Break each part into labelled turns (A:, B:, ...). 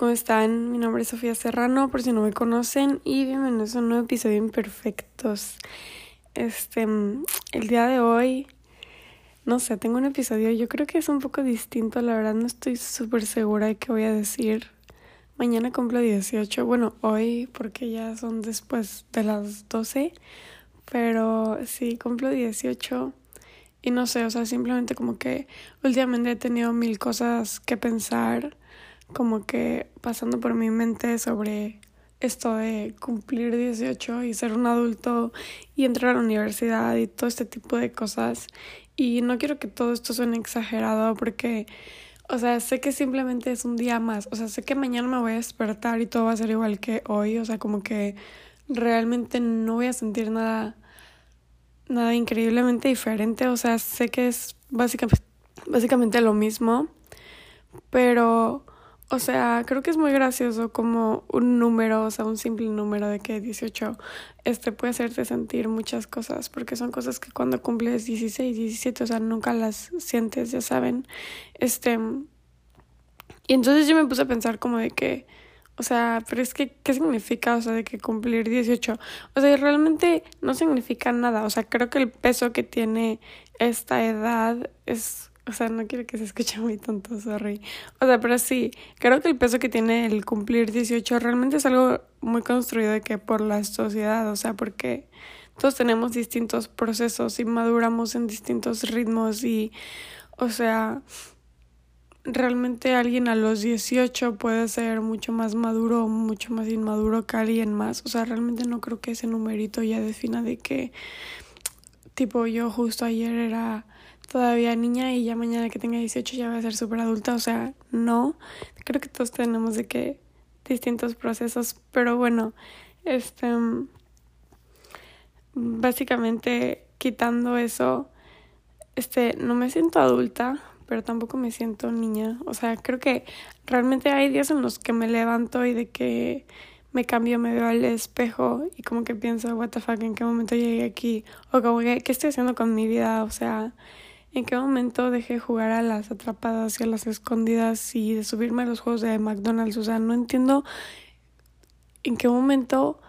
A: ¿cómo están? Mi nombre es Sofía Serrano, por si no me conocen, y bienvenidos a un nuevo episodio de Imperfectos. Este, el día de hoy, no sé, tengo un episodio, yo creo que es un poco distinto, la verdad no estoy súper segura de qué voy a decir. Mañana cumplo 18, bueno, hoy porque ya son después de las 12, pero sí, cumplo 18 y no sé, o sea, simplemente como que últimamente he tenido mil cosas que pensar como que pasando por mi mente sobre esto de cumplir 18 y ser un adulto y entrar a la universidad y todo este tipo de cosas. Y no quiero que todo esto suene exagerado porque, o sea, sé que simplemente es un día más. O sea, sé que mañana me voy a despertar y todo va a ser igual que hoy. O sea, como que realmente no voy a sentir nada, nada increíblemente diferente. O sea, sé que es básicamente, básicamente lo mismo. Pero o sea, creo que es muy gracioso como un número, o sea, un simple número de que 18 este puede hacerte sentir muchas cosas, porque son cosas que cuando cumples 16, 17, o sea, nunca las sientes, ya saben. Este y entonces yo me puse a pensar como de que o sea, pero es que, ¿qué significa? O sea, de que cumplir 18. O sea, realmente no significa nada. O sea, creo que el peso que tiene esta edad es o sea, no quiero que se escuche muy tonto, sorry. O sea, pero sí, creo que el peso que tiene el cumplir 18 realmente es algo muy construido de que por la sociedad, o sea, porque todos tenemos distintos procesos y maduramos en distintos ritmos y, o sea, realmente alguien a los 18 puede ser mucho más maduro o mucho más inmaduro que alguien más. O sea, realmente no creo que ese numerito ya defina de que, tipo, yo justo ayer era todavía niña y ya mañana que tenga 18 ya voy a ser súper adulta. O sea, no. Creo que todos tenemos de que distintos procesos, pero bueno, este básicamente quitando eso, este no me siento adulta, pero tampoco me siento niña. O sea, creo que realmente hay días en los que me levanto y de que me cambio, me veo al espejo y como que pienso, what the fuck, en qué momento llegué aquí, o como que, ¿qué estoy haciendo con mi vida? O sea, ¿En qué momento dejé de jugar a las atrapadas y a las escondidas y de subirme a los juegos de McDonald's? O sea, no entiendo en qué momento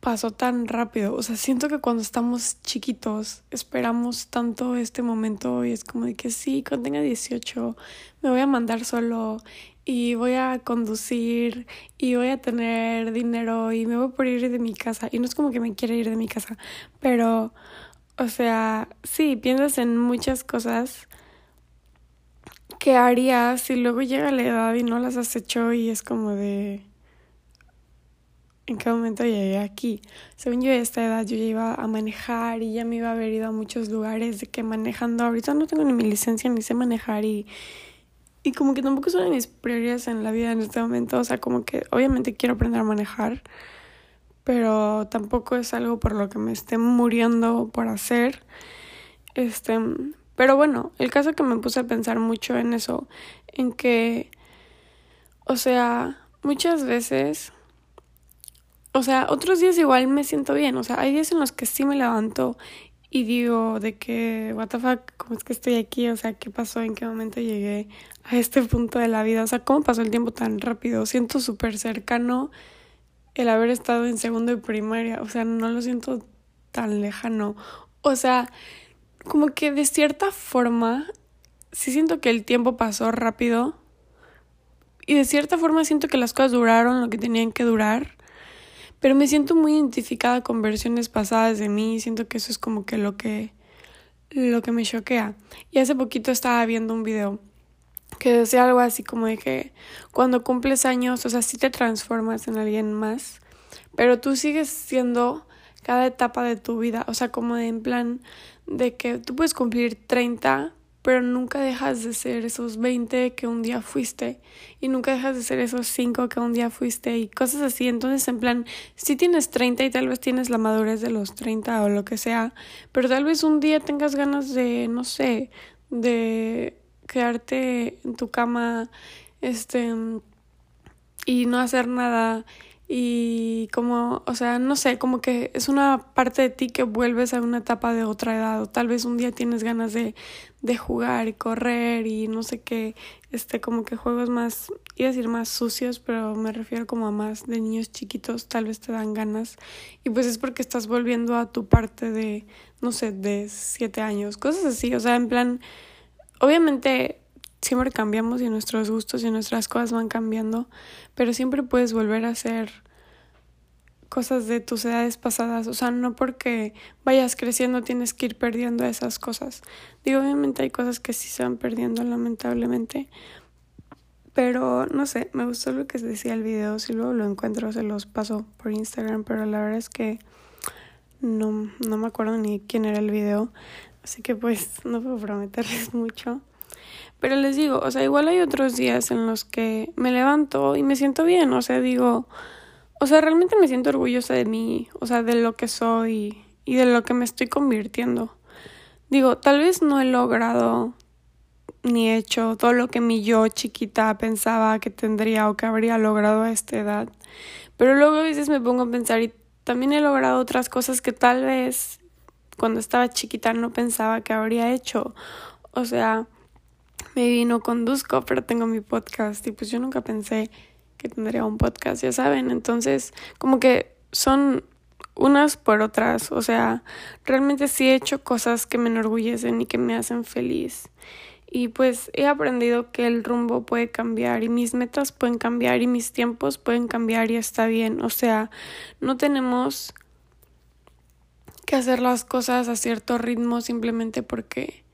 A: pasó tan rápido. O sea, siento que cuando estamos chiquitos esperamos tanto este momento y es como de que sí, cuando tenga 18 me voy a mandar solo y voy a conducir y voy a tener dinero y me voy por ir de mi casa. Y no es como que me quiera ir de mi casa, pero o sea, sí, piensas en muchas cosas que harías y luego llega la edad y no las has hecho y es como de... ¿En qué momento llegué aquí? Según yo a esta edad yo ya iba a manejar y ya me iba a haber ido a muchos lugares de que manejando. Ahorita no tengo ni mi licencia ni sé manejar y, y como que tampoco son mis prioridades en la vida en este momento. O sea, como que obviamente quiero aprender a manejar pero tampoco es algo por lo que me esté muriendo por hacer. Este, pero bueno, el caso que me puse a pensar mucho en eso, en que, o sea, muchas veces, o sea, otros días igual me siento bien, o sea, hay días en los que sí me levanto y digo de que, what ¿cómo es que estoy aquí? O sea, ¿qué pasó? ¿En qué momento llegué a este punto de la vida? O sea, ¿cómo pasó el tiempo tan rápido? Siento súper cercano el haber estado en segundo y primaria, o sea, no lo siento tan lejano. O sea, como que de cierta forma, sí siento que el tiempo pasó rápido y de cierta forma siento que las cosas duraron lo que tenían que durar, pero me siento muy identificada con versiones pasadas de mí siento que eso es como que lo que lo que me choquea. Y hace poquito estaba viendo un video que decía algo así como de que cuando cumples años, o sea, sí te transformas en alguien más, pero tú sigues siendo cada etapa de tu vida, o sea, como de en plan de que tú puedes cumplir 30, pero nunca dejas de ser esos 20 que un día fuiste y nunca dejas de ser esos 5 que un día fuiste y cosas así. Entonces, en plan, si tienes 30 y tal vez tienes la madurez de los 30 o lo que sea, pero tal vez un día tengas ganas de, no sé, de quedarte en tu cama este y no hacer nada y como, o sea, no sé, como que es una parte de ti que vuelves a una etapa de otra edad o tal vez un día tienes ganas de, de jugar y correr y no sé qué, este, como que juegos más, iba a decir más sucios, pero me refiero como a más de niños chiquitos, tal vez te dan ganas y pues es porque estás volviendo a tu parte de, no sé, de siete años, cosas así, o sea, en plan, obviamente siempre cambiamos y nuestros gustos y nuestras cosas van cambiando, pero siempre puedes volver a hacer cosas de tus edades pasadas, o sea, no porque vayas creciendo tienes que ir perdiendo esas cosas. Digo, obviamente hay cosas que sí se van perdiendo lamentablemente, pero no sé, me gustó lo que decía el video, si luego lo encuentro se los paso por Instagram, pero la verdad es que no, no me acuerdo ni quién era el video, así que pues no puedo prometerles mucho. Pero les digo, o sea, igual hay otros días en los que me levanto y me siento bien, o sea, digo, o sea, realmente me siento orgullosa de mí, o sea, de lo que soy y de lo que me estoy convirtiendo. Digo, tal vez no he logrado ni hecho todo lo que mi yo chiquita pensaba que tendría o que habría logrado a esta edad. Pero luego a veces me pongo a pensar y también he logrado otras cosas que tal vez cuando estaba chiquita no pensaba que habría hecho. O sea, me no conduzco, pero tengo mi podcast y pues yo nunca pensé que tendría un podcast, ya saben. Entonces, como que son unas por otras. O sea, realmente sí he hecho cosas que me enorgullecen y que me hacen feliz. Y pues he aprendido que el rumbo puede cambiar y mis metas pueden cambiar y mis tiempos pueden cambiar y está bien. O sea, no tenemos que hacer las cosas a cierto ritmo simplemente porque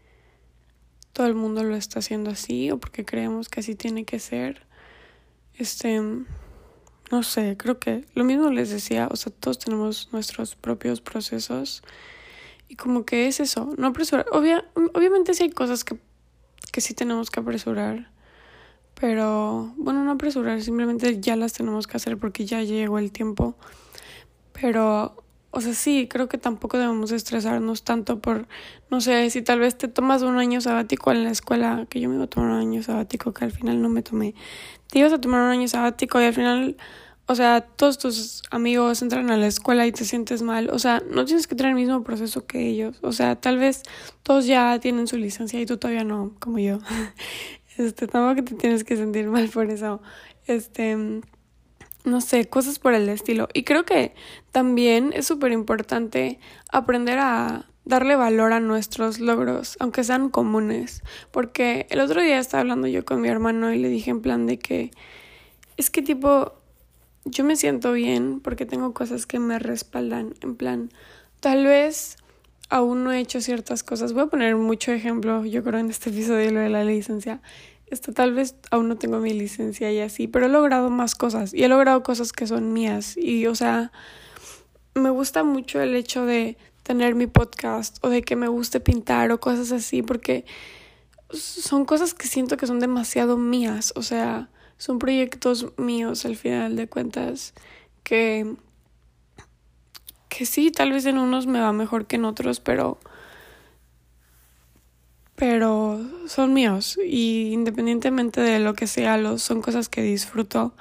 A: todo el mundo lo está haciendo así o porque creemos que así tiene que ser. Este, no sé, creo que lo mismo les decía, o sea, todos tenemos nuestros propios procesos y como que es eso, no apresurar. obviamente sí hay cosas que, que sí tenemos que apresurar, pero bueno, no apresurar, simplemente ya las tenemos que hacer porque ya llegó el tiempo. Pero o sea, sí, creo que tampoco debemos estresarnos tanto por, no sé, si tal vez te tomas un año sabático en la escuela, que yo me iba a tomar un año sabático que al final no me tomé. Te ibas a tomar un año sabático y al final, o sea, todos tus amigos entran a la escuela y te sientes mal. O sea, no tienes que tener el mismo proceso que ellos. O sea, tal vez todos ya tienen su licencia y tú todavía no, como yo. Este, tampoco te tienes que sentir mal por eso. Este no sé, cosas por el estilo. Y creo que también es súper importante aprender a darle valor a nuestros logros, aunque sean comunes. Porque el otro día estaba hablando yo con mi hermano y le dije en plan de que es que tipo, yo me siento bien porque tengo cosas que me respaldan. En plan, tal vez aún no he hecho ciertas cosas. Voy a poner mucho ejemplo, yo creo, en este episodio lo de la licencia esto tal vez aún no tengo mi licencia y así, pero he logrado más cosas y he logrado cosas que son mías. Y o sea, me gusta mucho el hecho de tener mi podcast o de que me guste pintar o cosas así porque son cosas que siento que son demasiado mías, o sea, son proyectos míos al final de cuentas que que sí, tal vez en unos me va mejor que en otros, pero pero son míos y independientemente de lo que sea, los, son cosas que disfruto.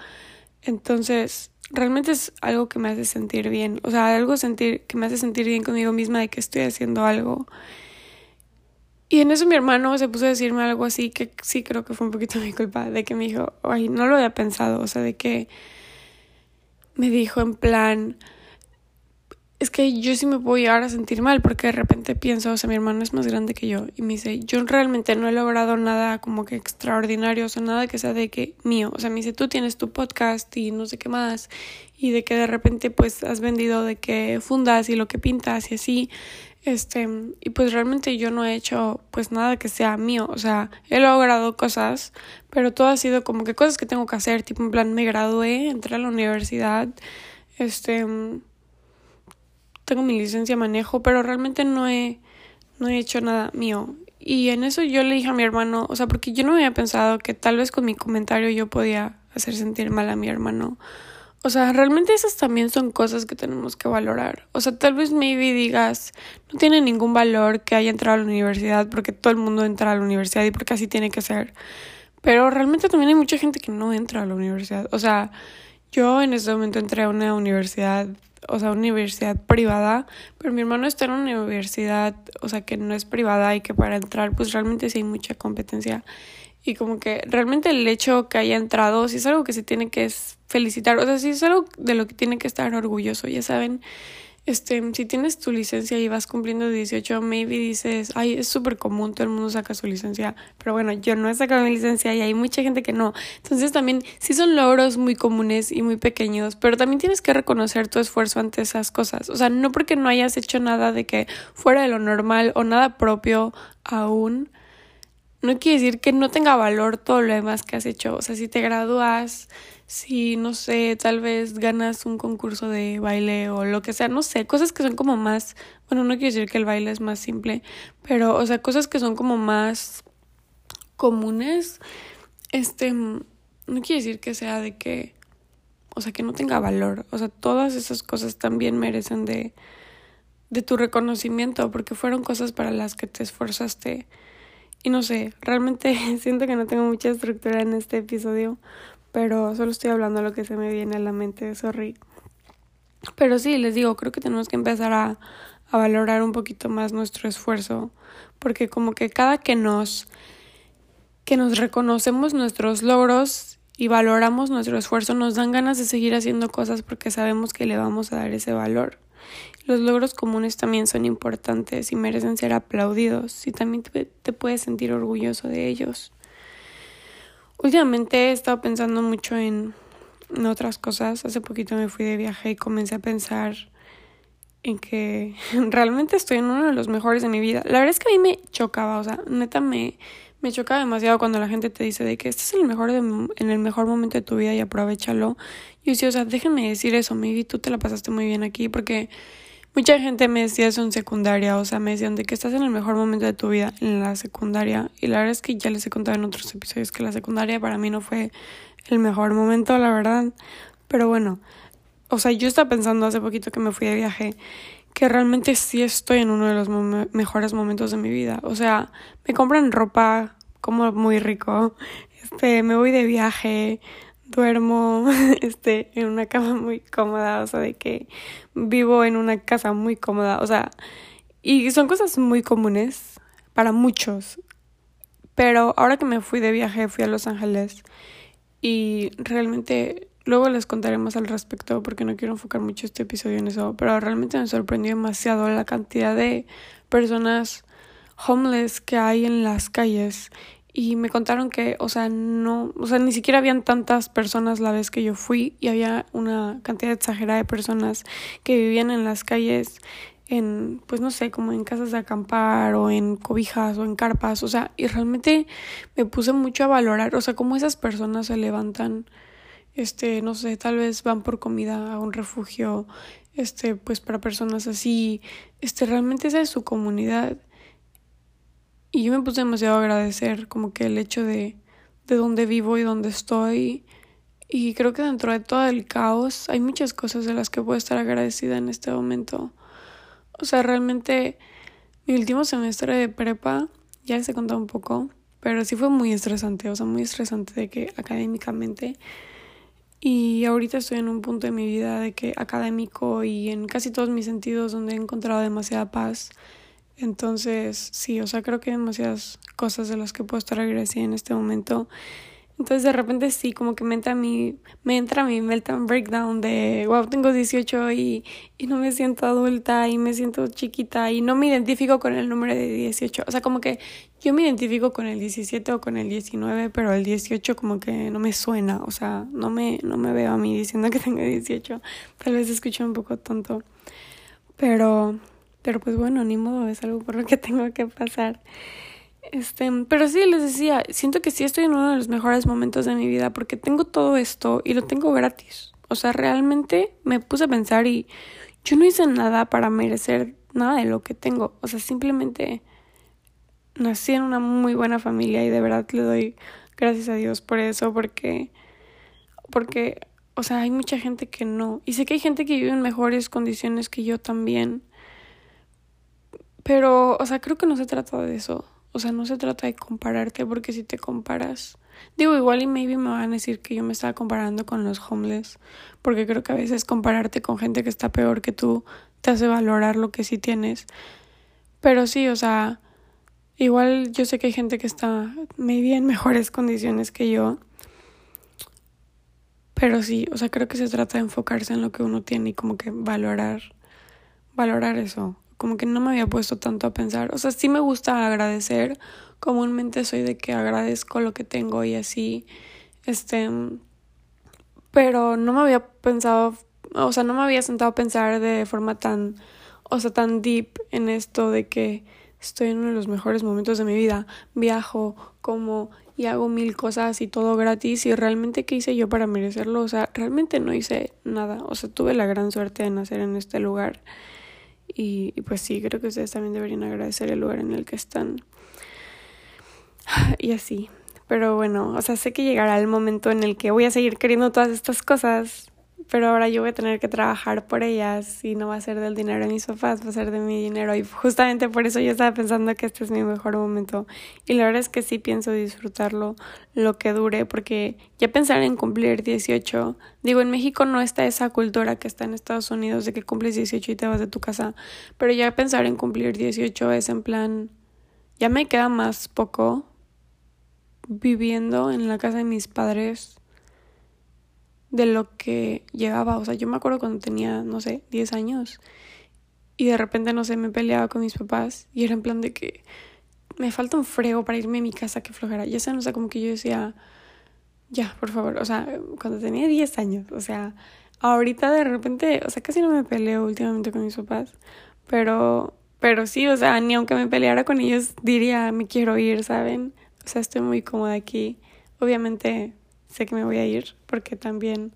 A: Entonces, realmente es algo que me hace sentir bien, o sea, algo sentir que me hace sentir bien conmigo misma de que estoy haciendo algo. Y en eso mi hermano se puso a decirme algo así que sí creo que fue un poquito mi culpa, de que me dijo, ay, no lo había pensado, o sea, de que me dijo en plan, es que yo sí me puedo llegar a sentir mal porque de repente pienso, o sea, mi hermano es más grande que yo y me dice, yo realmente no he logrado nada como que extraordinario, o sea, nada que sea de que mío, o sea, me dice, tú tienes tu podcast y no sé qué más y de que de repente pues has vendido de que fundas y lo que pintas y así, este, y pues realmente yo no he hecho pues nada que sea mío, o sea, he logrado cosas, pero todo ha sido como que cosas que tengo que hacer, tipo en plan me gradué, entré a la universidad, este tengo mi licencia de manejo, pero realmente no he, no he hecho nada mío. Y en eso yo le dije a mi hermano, o sea, porque yo no había pensado que tal vez con mi comentario yo podía hacer sentir mal a mi hermano. O sea, realmente esas también son cosas que tenemos que valorar. O sea, tal vez maybe digas, no tiene ningún valor que haya entrado a la universidad porque todo el mundo entra a la universidad y porque así tiene que ser. Pero realmente también hay mucha gente que no entra a la universidad. O sea, yo en este momento entré a una universidad, o sea, universidad privada, pero mi hermano está en una universidad, o sea, que no es privada y que para entrar, pues realmente sí hay mucha competencia. Y como que realmente el hecho que haya entrado, sí es algo que se tiene que felicitar, o sea, sí es algo de lo que tiene que estar orgulloso, ya saben este, si tienes tu licencia y vas cumpliendo 18, maybe dices, ay, es súper común, todo el mundo saca su licencia, pero bueno, yo no he sacado mi licencia y hay mucha gente que no. Entonces también sí son logros muy comunes y muy pequeños, pero también tienes que reconocer tu esfuerzo ante esas cosas. O sea, no porque no hayas hecho nada de que fuera de lo normal o nada propio aún, no quiere decir que no tenga valor todo lo demás que has hecho. O sea, si te gradúas, si, no sé, tal vez ganas un concurso de baile o lo que sea, no sé, cosas que son como más, bueno, no quiero decir que el baile es más simple, pero, o sea, cosas que son como más comunes, este, no quiere decir que sea de que, o sea, que no tenga valor, o sea, todas esas cosas también merecen de, de tu reconocimiento, porque fueron cosas para las que te esforzaste. Y no sé, realmente siento que no tengo mucha estructura en este episodio, pero solo estoy hablando lo que se me viene a la mente, sorry. Pero sí, les digo, creo que tenemos que empezar a, a valorar un poquito más nuestro esfuerzo, porque como que cada que nos que nos reconocemos nuestros logros y valoramos nuestro esfuerzo, nos dan ganas de seguir haciendo cosas porque sabemos que le vamos a dar ese valor. Los logros comunes también son importantes y merecen ser aplaudidos y también te, puedes sentir orgulloso de ellos. Últimamente he estado pensando mucho en, otras cosas. Hace poquito me fui de viaje y comencé a pensar en que realmente estoy en uno de los mejores de mi vida. La verdad es que a mí me chocaba, o sea, neta me, me chocaba demasiado cuando la gente te dice de que este es el mejor en el mejor momento de tu vida y aprovechalo. Yo decía, o sea, déjenme decir eso, maybe tú te la pasaste muy bien aquí porque Mucha gente me decía eso en secundaria, o sea, me decían de que estás en el mejor momento de tu vida en la secundaria. Y la verdad es que ya les he contado en otros episodios que la secundaria para mí no fue el mejor momento, la verdad. Pero bueno, o sea, yo estaba pensando hace poquito que me fui de viaje que realmente sí estoy en uno de los mejores momentos de mi vida. O sea, me compran ropa como muy rico, este, me voy de viaje, duermo este, en una cama muy cómoda, o sea, de que vivo en una casa muy cómoda, o sea, y son cosas muy comunes para muchos. Pero ahora que me fui de viaje, fui a Los Ángeles y realmente luego les contaré más al respecto porque no quiero enfocar mucho este episodio en eso, pero realmente me sorprendió demasiado la cantidad de personas homeless que hay en las calles y me contaron que, o sea, no, o sea, ni siquiera habían tantas personas la vez que yo fui y había una cantidad exagerada de personas que vivían en las calles en, pues no sé, como en casas de acampar o en cobijas o en carpas, o sea, y realmente me puse mucho a valorar, o sea, cómo esas personas se levantan, este, no sé, tal vez van por comida a un refugio, este, pues para personas así, este, realmente esa es su comunidad y yo me puse demasiado a agradecer como que el hecho de, de dónde vivo y dónde estoy. Y creo que dentro de todo el caos hay muchas cosas de las que puedo estar agradecida en este momento. O sea, realmente mi último semestre de prepa, ya les he contado un poco, pero sí fue muy estresante, o sea, muy estresante de que académicamente. Y ahorita estoy en un punto de mi vida de que académico y en casi todos mis sentidos donde he encontrado demasiada paz entonces, sí, o sea, creo que hay demasiadas cosas de las que puedo estar agradecida en este momento. Entonces, de repente sí, como que me entra mi, me entra mi meltdown breakdown de, wow, tengo 18 y, y no me siento adulta y me siento chiquita y no me identifico con el número de 18. O sea, como que yo me identifico con el 17 o con el 19, pero el 18 como que no me suena. O sea, no me, no me veo a mí diciendo que tengo 18. Tal vez escucho un poco tonto. Pero pero pues bueno, ni modo, es algo por lo que tengo que pasar. Este, pero sí, les decía, siento que sí estoy en uno de los mejores momentos de mi vida porque tengo todo esto y lo tengo gratis. O sea, realmente me puse a pensar y yo no hice nada para merecer nada de lo que tengo. O sea, simplemente nací en una muy buena familia y de verdad le doy gracias a Dios por eso porque porque o sea, hay mucha gente que no y sé que hay gente que vive en mejores condiciones que yo también pero, o sea, creo que no se trata de eso. O sea, no se trata de compararte porque si te comparas, Digo, igual y maybe me van a decir que yo me estaba comparando con los homeless, porque creo que a veces compararte con gente que está peor que tú te hace valorar lo que sí tienes. Pero sí, o sea, igual yo sé que hay gente que está maybe en mejores condiciones que yo. Pero sí, o sea, creo que se trata de enfocarse en lo que uno tiene y como que valorar, valorar eso. Como que no me había puesto tanto a pensar. O sea, sí me gusta agradecer. Comúnmente soy de que agradezco lo que tengo y así. Este. Pero no me había pensado. O sea, no me había sentado a pensar de forma tan. O sea, tan deep en esto de que estoy en uno de los mejores momentos de mi vida. Viajo, como y hago mil cosas y todo gratis y realmente qué hice yo para merecerlo, o sea, realmente no hice nada, o sea, tuve la gran suerte de nacer en este lugar y, y pues sí, creo que ustedes también deberían agradecer el lugar en el que están y así. Pero bueno, o sea, sé que llegará el momento en el que voy a seguir queriendo todas estas cosas pero ahora yo voy a tener que trabajar por ellas y no va a ser del dinero de mis papás, va a ser de mi dinero. Y justamente por eso yo estaba pensando que este es mi mejor momento. Y la verdad es que sí pienso disfrutarlo lo que dure porque ya pensar en cumplir 18, digo en México no está esa cultura que está en Estados Unidos de que cumples 18 y te vas de tu casa, pero ya pensar en cumplir 18 es en plan ya me queda más poco viviendo en la casa de mis padres de lo que llevaba. O sea, yo me acuerdo cuando tenía, no sé, 10 años y de repente, no sé, me peleaba con mis papás y era en plan de que me falta un frego para irme a mi casa, que flojera. Ya sé, no sé, como que yo decía, ya, por favor, o sea, cuando tenía 10 años, o sea, ahorita de repente, o sea, casi no me peleo últimamente con mis papás, pero, pero sí, o sea, ni aunque me peleara con ellos, diría, me quiero ir, ¿saben? O sea, estoy muy cómoda aquí. Obviamente sé que me voy a ir porque también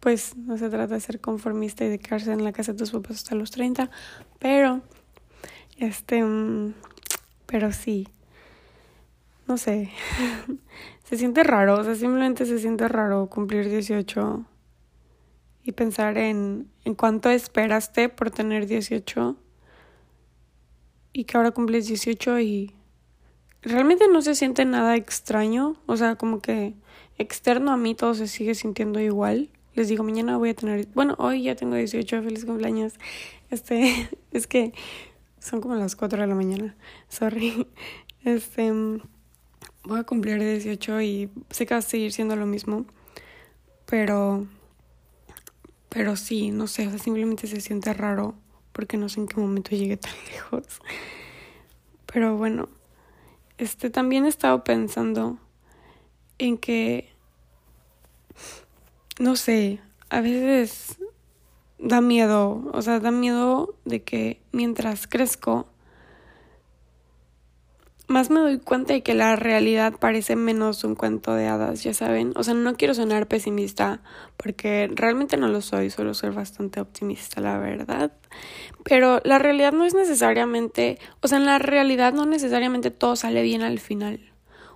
A: pues no se trata de ser conformista y de quedarse en la casa de tus papás hasta los 30, pero este mm, pero sí. No sé. se siente raro, o sea, simplemente se siente raro cumplir 18 y pensar en en cuánto esperaste por tener 18 y que ahora cumples 18 y realmente no se siente nada extraño, o sea, como que externo a mí todo se sigue sintiendo igual. Les digo, mañana voy a tener, bueno, hoy ya tengo 18, feliz cumpleaños. Este, es que son como las 4 de la mañana, sorry. Este, voy a cumplir 18 y sé que va a seguir siendo lo mismo, pero, pero sí, no sé, o sea, simplemente se siente raro porque no sé en qué momento llegué tan lejos. Pero bueno, este, también he estado pensando en que, no sé, a veces da miedo, o sea, da miedo de que mientras crezco, más me doy cuenta de que la realidad parece menos un cuento de hadas, ya saben. O sea, no quiero sonar pesimista porque realmente no lo soy, solo soy bastante optimista, la verdad. Pero la realidad no es necesariamente, o sea, en la realidad no necesariamente todo sale bien al final.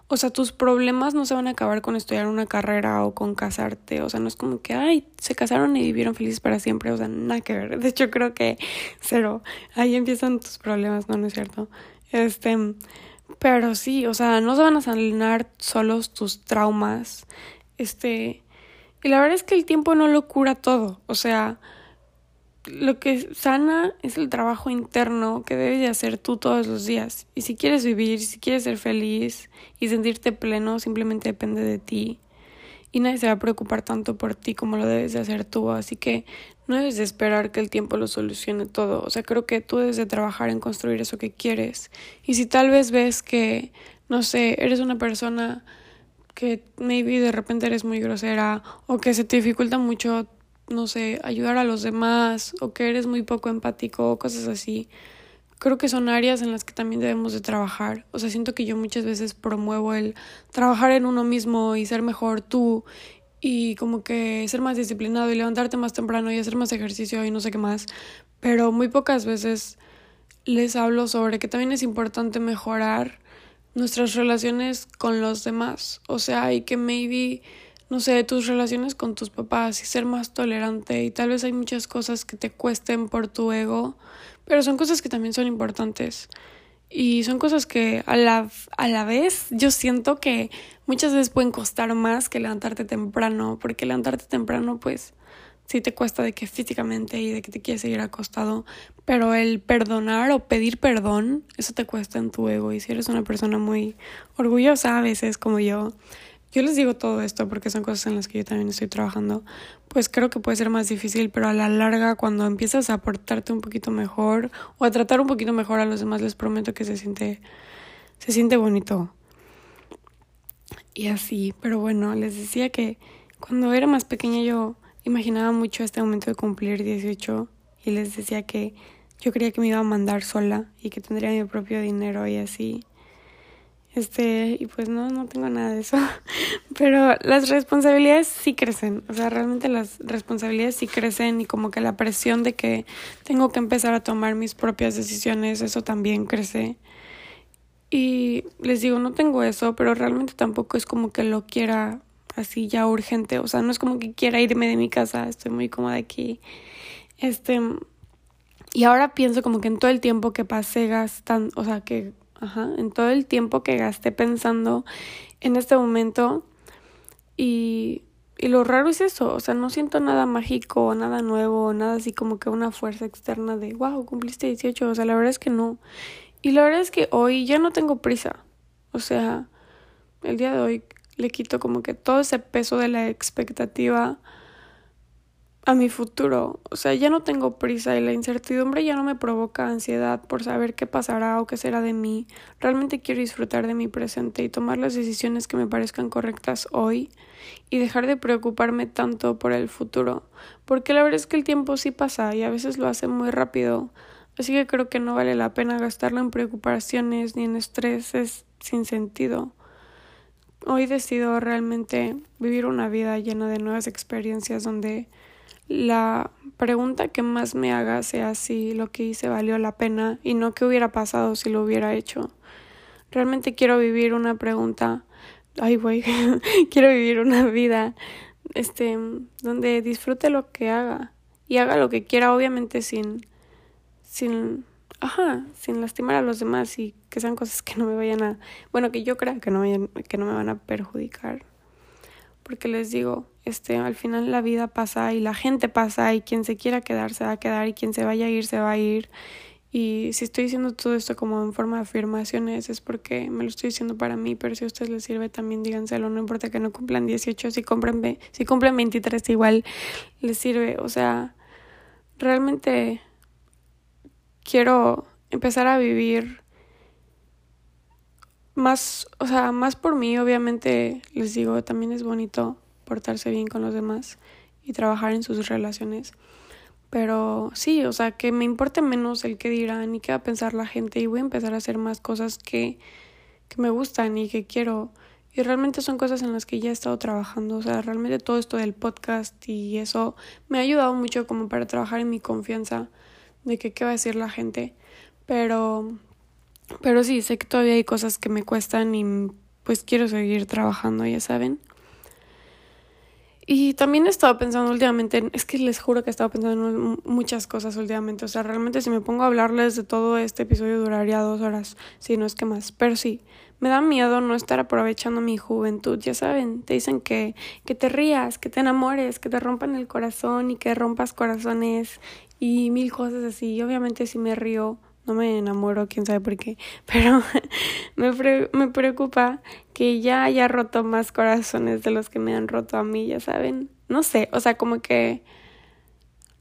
A: O sea, tus problemas no se van a acabar con estudiar una carrera o con casarte. O sea, no es como que, ay, se casaron y vivieron felices para siempre. O sea, nada que ver. De hecho, creo que cero. Ahí empiezan tus problemas, no, no es cierto. Este, pero sí, o sea, no se van a sanar solos tus traumas. Este, y la verdad es que el tiempo no lo cura todo. O sea, lo que sana es el trabajo interno que debes de hacer tú todos los días. Y si quieres vivir, si quieres ser feliz y sentirte pleno, simplemente depende de ti. Y nadie se va a preocupar tanto por ti como lo debes de hacer tú. Así que no debes de esperar que el tiempo lo solucione todo. O sea, creo que tú debes de trabajar en construir eso que quieres. Y si tal vez ves que, no sé, eres una persona que maybe de repente eres muy grosera o que se te dificulta mucho no sé, ayudar a los demás o que eres muy poco empático o cosas así. Creo que son áreas en las que también debemos de trabajar. O sea, siento que yo muchas veces promuevo el trabajar en uno mismo y ser mejor tú y como que ser más disciplinado y levantarte más temprano y hacer más ejercicio y no sé qué más. Pero muy pocas veces les hablo sobre que también es importante mejorar nuestras relaciones con los demás. O sea, y que maybe no sé, tus relaciones con tus papás y ser más tolerante y tal vez hay muchas cosas que te cuesten por tu ego, pero son cosas que también son importantes. Y son cosas que a la, a la vez yo siento que muchas veces pueden costar más que levantarte temprano, porque levantarte temprano pues sí te cuesta de que físicamente y de que te quieres seguir acostado, pero el perdonar o pedir perdón, eso te cuesta en tu ego. Y si eres una persona muy orgullosa a veces como yo, yo les digo todo esto porque son cosas en las que yo también estoy trabajando, pues creo que puede ser más difícil, pero a la larga cuando empiezas a portarte un poquito mejor o a tratar un poquito mejor a los demás, les prometo que se siente se siente bonito. Y así, pero bueno, les decía que cuando era más pequeña yo imaginaba mucho este momento de cumplir 18 y les decía que yo creía que me iba a mandar sola y que tendría mi propio dinero y así. Este, y pues no, no tengo nada de eso. Pero las responsabilidades sí crecen. O sea, realmente las responsabilidades sí crecen y como que la presión de que tengo que empezar a tomar mis propias decisiones, eso también crece. Y les digo, no tengo eso, pero realmente tampoco es como que lo quiera así ya urgente. O sea, no es como que quiera irme de mi casa, estoy muy cómoda aquí. Este, y ahora pienso como que en todo el tiempo que pasé gastando, o sea, que Ajá, en todo el tiempo que gasté pensando en este momento. Y, y lo raro es eso, o sea, no siento nada mágico, nada nuevo, nada así como que una fuerza externa de, wow, cumpliste 18, o sea, la verdad es que no. Y la verdad es que hoy ya no tengo prisa, o sea, el día de hoy le quito como que todo ese peso de la expectativa a mi futuro. O sea, ya no tengo prisa y la incertidumbre ya no me provoca ansiedad por saber qué pasará o qué será de mí. Realmente quiero disfrutar de mi presente y tomar las decisiones que me parezcan correctas hoy y dejar de preocuparme tanto por el futuro. Porque la verdad es que el tiempo sí pasa y a veces lo hace muy rápido. Así que creo que no vale la pena gastarlo en preocupaciones ni en estrés sin sentido. Hoy decido realmente vivir una vida llena de nuevas experiencias donde la pregunta que más me haga sea si lo que hice valió la pena y no qué hubiera pasado si lo hubiera hecho. Realmente quiero vivir una pregunta, ay güey, quiero vivir una vida este donde disfrute lo que haga y haga lo que quiera obviamente sin sin ajá, sin lastimar a los demás y que sean cosas que no me vayan a, bueno, que yo crea que no vayan, que no me van a perjudicar. Porque les digo, este, al final la vida pasa y la gente pasa y quien se quiera quedar se va a quedar y quien se vaya a ir se va a ir. Y si estoy diciendo todo esto como en forma de afirmaciones es porque me lo estoy diciendo para mí, pero si a ustedes les sirve también díganselo, no importa que no cumplan 18, si cumplen, si cumplen 23 igual les sirve. O sea, realmente quiero empezar a vivir más, o sea, más por mí, obviamente les digo, también es bonito portarse bien con los demás y trabajar en sus relaciones. Pero sí, o sea, que me importe menos el que dirán y qué va a pensar la gente y voy a empezar a hacer más cosas que, que me gustan y que quiero. Y realmente son cosas en las que ya he estado trabajando. O sea, realmente todo esto del podcast y eso me ha ayudado mucho como para trabajar en mi confianza de que qué va a decir la gente. Pero, pero sí, sé que todavía hay cosas que me cuestan y pues quiero seguir trabajando, ya saben. Y también he estado pensando últimamente, es que les juro que he estado pensando en muchas cosas últimamente. O sea, realmente si me pongo a hablarles de todo este episodio duraría dos horas, si no es que más. Pero sí, me da miedo no estar aprovechando mi juventud. Ya saben, te dicen que, que te rías, que te enamores, que te rompan el corazón y que rompas corazones y mil cosas así. Y obviamente si me río, no me enamoro, quién sabe por qué, pero me, me preocupa que ya haya roto más corazones de los que me han roto a mí, ya saben. No sé, o sea, como que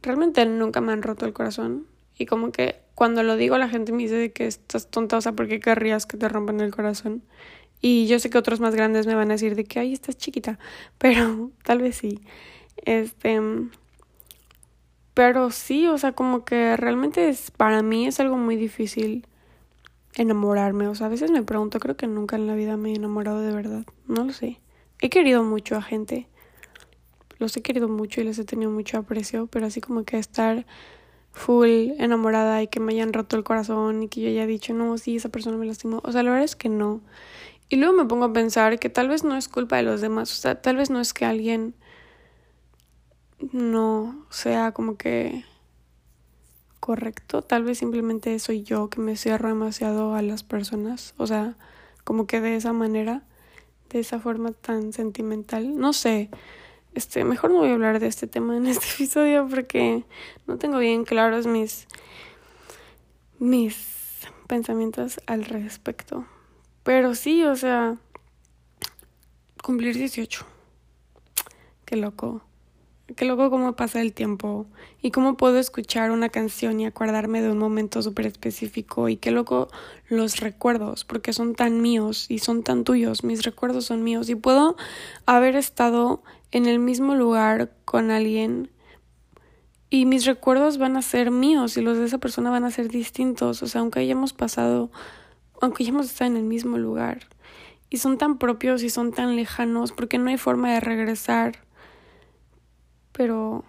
A: realmente nunca me han roto el corazón y como que cuando lo digo la gente me dice que estás tonta, o sea, ¿por qué querrías que te rompan el corazón? Y yo sé que otros más grandes me van a decir de que, ay, estás chiquita, pero tal vez sí. Este, pero sí, o sea, como que realmente es, para mí es algo muy difícil enamorarme. O sea, a veces me pregunto, creo que nunca en la vida me he enamorado de verdad. No lo sé. He querido mucho a gente. Los he querido mucho y les he tenido mucho aprecio, pero así como que estar full enamorada y que me hayan roto el corazón y que yo haya dicho, no, sí, esa persona me lastimó. O sea, la verdad es que no. Y luego me pongo a pensar que tal vez no es culpa de los demás. O sea, tal vez no es que alguien no sea como que correcto. Tal vez simplemente soy yo que me cierro demasiado a las personas. O sea, como que de esa manera, de esa forma tan sentimental. No sé. Este, mejor no voy a hablar de este tema en este episodio porque no tengo bien claros mis mis pensamientos al respecto. Pero sí, o sea, cumplir 18. Qué loco. Qué loco cómo pasa el tiempo y cómo puedo escuchar una canción y acordarme de un momento súper específico y qué loco los recuerdos porque son tan míos y son tan tuyos, mis recuerdos son míos y puedo haber estado en el mismo lugar con alguien y mis recuerdos van a ser míos y los de esa persona van a ser distintos, o sea, aunque hayamos pasado, aunque hayamos estado en el mismo lugar y son tan propios y son tan lejanos porque no hay forma de regresar pero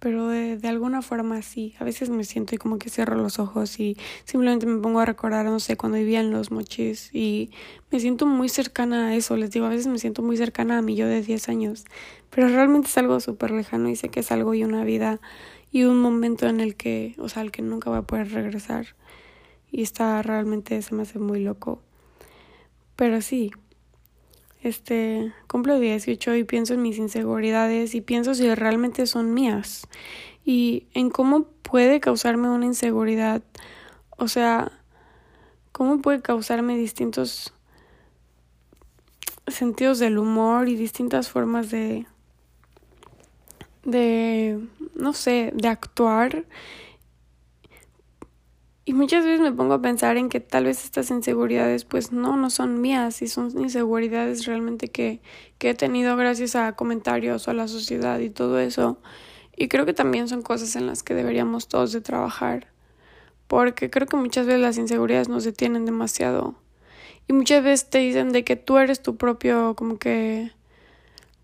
A: pero de, de, alguna forma sí. A veces me siento y como que cierro los ojos y simplemente me pongo a recordar, no sé, cuando vivía en los mochis y me siento muy cercana a eso. Les digo, a veces me siento muy cercana a mí yo de 10 años, pero realmente es algo súper lejano y sé que es algo y una vida y un momento en el que, o sea, al que nunca voy a poder regresar. Y está realmente, se me hace muy loco. Pero sí, este, cumplo 18 y pienso en mis inseguridades y pienso si realmente son mías. Y en cómo puede causarme una inseguridad, o sea, cómo puede causarme distintos sentidos del humor y distintas formas de de no sé, de actuar y muchas veces me pongo a pensar en que tal vez estas inseguridades pues no, no son mías y son inseguridades realmente que, que he tenido gracias a comentarios o a la sociedad y todo eso. Y creo que también son cosas en las que deberíamos todos de trabajar. Porque creo que muchas veces las inseguridades nos detienen demasiado. Y muchas veces te dicen de que tú eres tu propio como que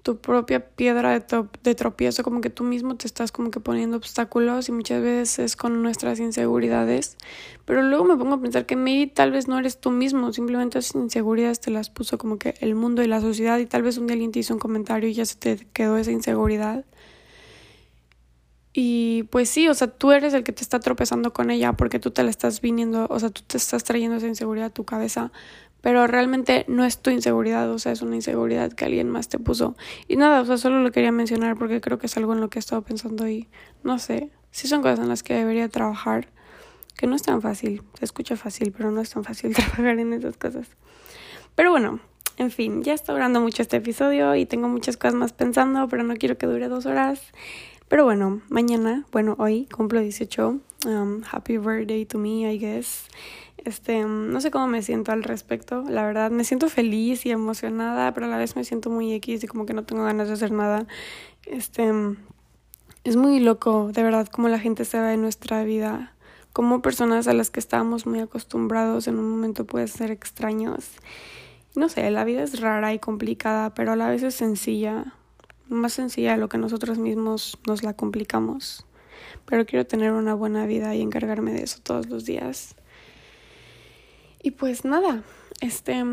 A: tu propia piedra de, de, tropiezo, como que tú mismo te estás como que poniendo obstáculos y muchas veces es con nuestras inseguridades. Pero luego me pongo a pensar que maybe tal vez no eres tú mismo, simplemente esas inseguridades te las puso como que el mundo y la sociedad y tal vez un día hizo un comentario y ya se te quedó esa inseguridad. Y pues sí, o sea, tú eres el que te está tropezando con ella porque tú te la estás viniendo, o sea, tú te estás trayendo esa inseguridad a tu cabeza pero realmente no es tu inseguridad, o sea, es una inseguridad que alguien más te puso. Y nada, o sea, solo lo quería mencionar porque creo que es algo en lo que he estado pensando y no sé, sí son cosas en las que debería trabajar, que no es tan fácil, se escucha fácil, pero no es tan fácil trabajar en esas cosas. Pero bueno, en fin, ya está durando mucho este episodio y tengo muchas cosas más pensando, pero no quiero que dure dos horas. Pero bueno, mañana, bueno, hoy cumplo 18. Um, happy birthday to me, I guess. Este, no sé cómo me siento al respecto, la verdad. Me siento feliz y emocionada, pero a la vez me siento muy X y como que no tengo ganas de hacer nada. Este, es muy loco, de verdad, cómo la gente se va en nuestra vida. Como personas a las que estábamos muy acostumbrados en un momento pueden ser extraños. No sé, la vida es rara y complicada, pero a la vez es sencilla más sencilla lo que nosotros mismos nos la complicamos. Pero quiero tener una buena vida y encargarme de eso todos los días. Y pues nada, este,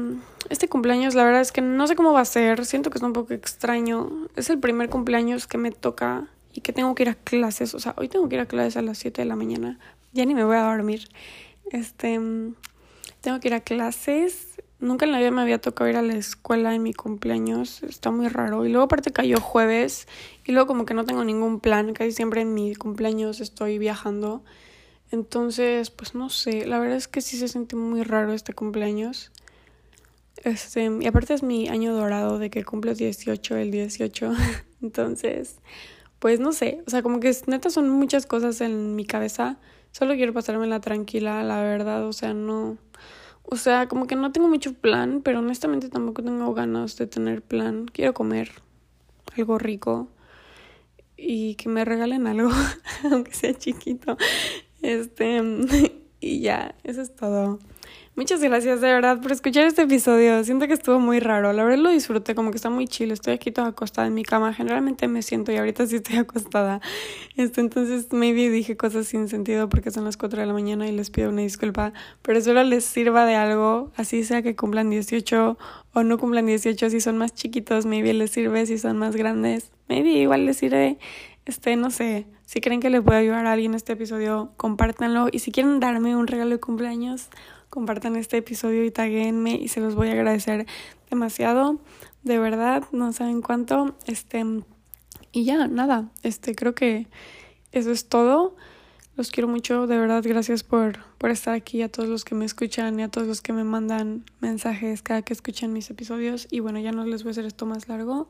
A: este cumpleaños la verdad es que no sé cómo va a ser, siento que es un poco extraño. Es el primer cumpleaños que me toca y que tengo que ir a clases, o sea, hoy tengo que ir a clases a las 7 de la mañana, ya ni me voy a dormir. Este, tengo que ir a clases Nunca en la vida me había tocado ir a la escuela en mi cumpleaños, está muy raro. Y luego aparte cayó jueves y luego como que no tengo ningún plan, casi siempre en mi cumpleaños estoy viajando. Entonces, pues no sé, la verdad es que sí se siente muy raro este cumpleaños. Este, y aparte es mi año dorado de que cumplo 18 el 18. Entonces, pues no sé, o sea, como que neta son muchas cosas en mi cabeza. Solo quiero pasarme la tranquila, la verdad, o sea, no o sea, como que no tengo mucho plan, pero honestamente tampoco tengo ganas de tener plan. Quiero comer algo rico y que me regalen algo, aunque sea chiquito. Este, y ya, eso es todo. Muchas gracias de verdad por escuchar este episodio. Siento que estuvo muy raro. La verdad lo disfruté, como que está muy chill. Estoy aquí toda acostada en mi cama. Generalmente me siento y ahorita sí estoy acostada. Este, entonces maybe dije cosas sin sentido porque son las 4 de la mañana y les pido una disculpa. Pero solo les sirva de algo, así sea que cumplan 18 o no cumplan 18. Si son más chiquitos, maybe les sirve. Si son más grandes, maybe igual les sirve. este, no sé, si creen que le puede ayudar a alguien este episodio, compártanlo. Y si quieren darme un regalo de cumpleaños, compartan este episodio y taguenme y se los voy a agradecer demasiado. De verdad, no saben cuánto. Este, y ya, nada, este, creo que eso es todo. Los quiero mucho, de verdad, gracias por, por estar aquí, a todos los que me escuchan y a todos los que me mandan mensajes cada que escuchan mis episodios. Y bueno, ya no les voy a hacer esto más largo,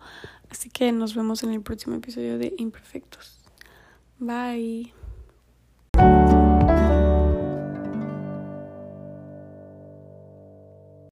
A: así que nos vemos en el próximo episodio de Imperfectos. Bye.